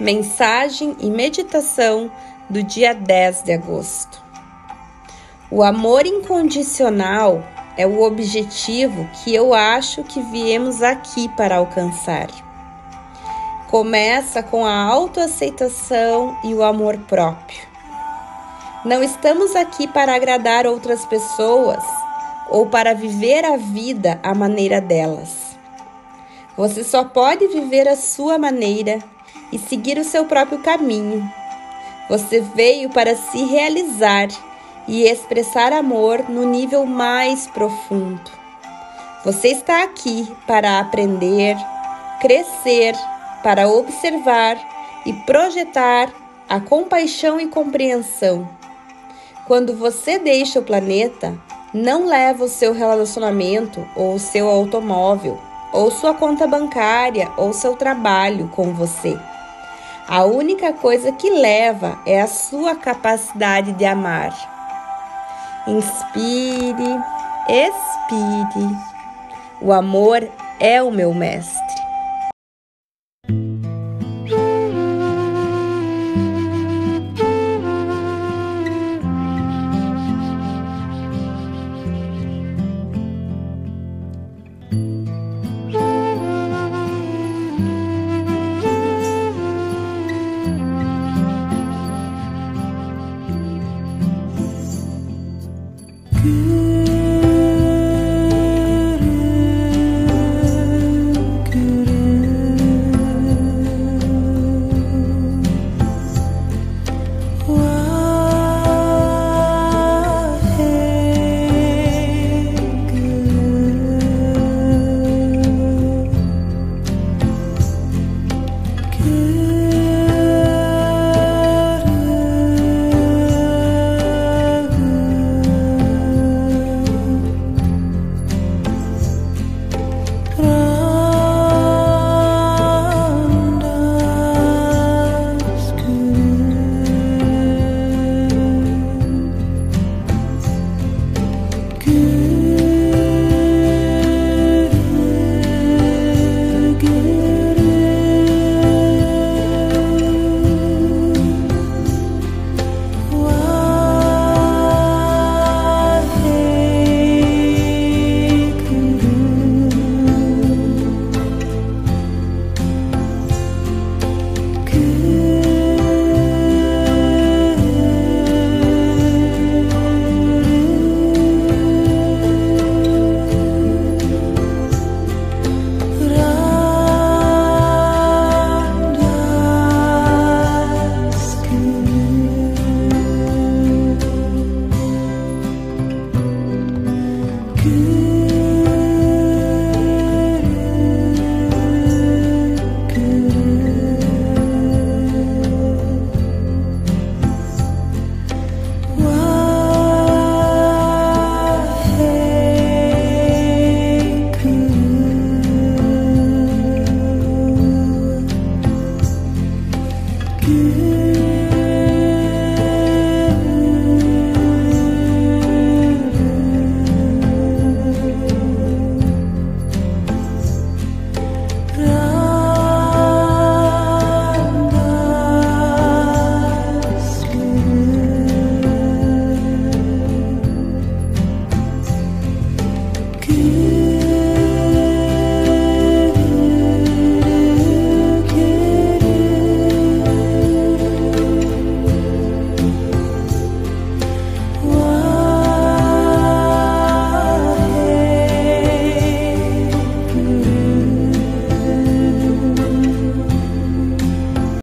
mensagem e meditação do dia 10 de agosto. O amor incondicional é o objetivo que eu acho que viemos aqui para alcançar. Começa com a autoaceitação e o amor próprio. Não estamos aqui para agradar outras pessoas ou para viver a vida à maneira delas. Você só pode viver a sua maneira e seguir o seu próprio caminho. Você veio para se realizar e expressar amor no nível mais profundo. Você está aqui para aprender, crescer, para observar e projetar a compaixão e compreensão. Quando você deixa o planeta, não leva o seu relacionamento ou o seu automóvel, ou sua conta bancária ou seu trabalho com você. A única coisa que leva é a sua capacidade de amar. Inspire, expire. O amor é o meu mestre. Good.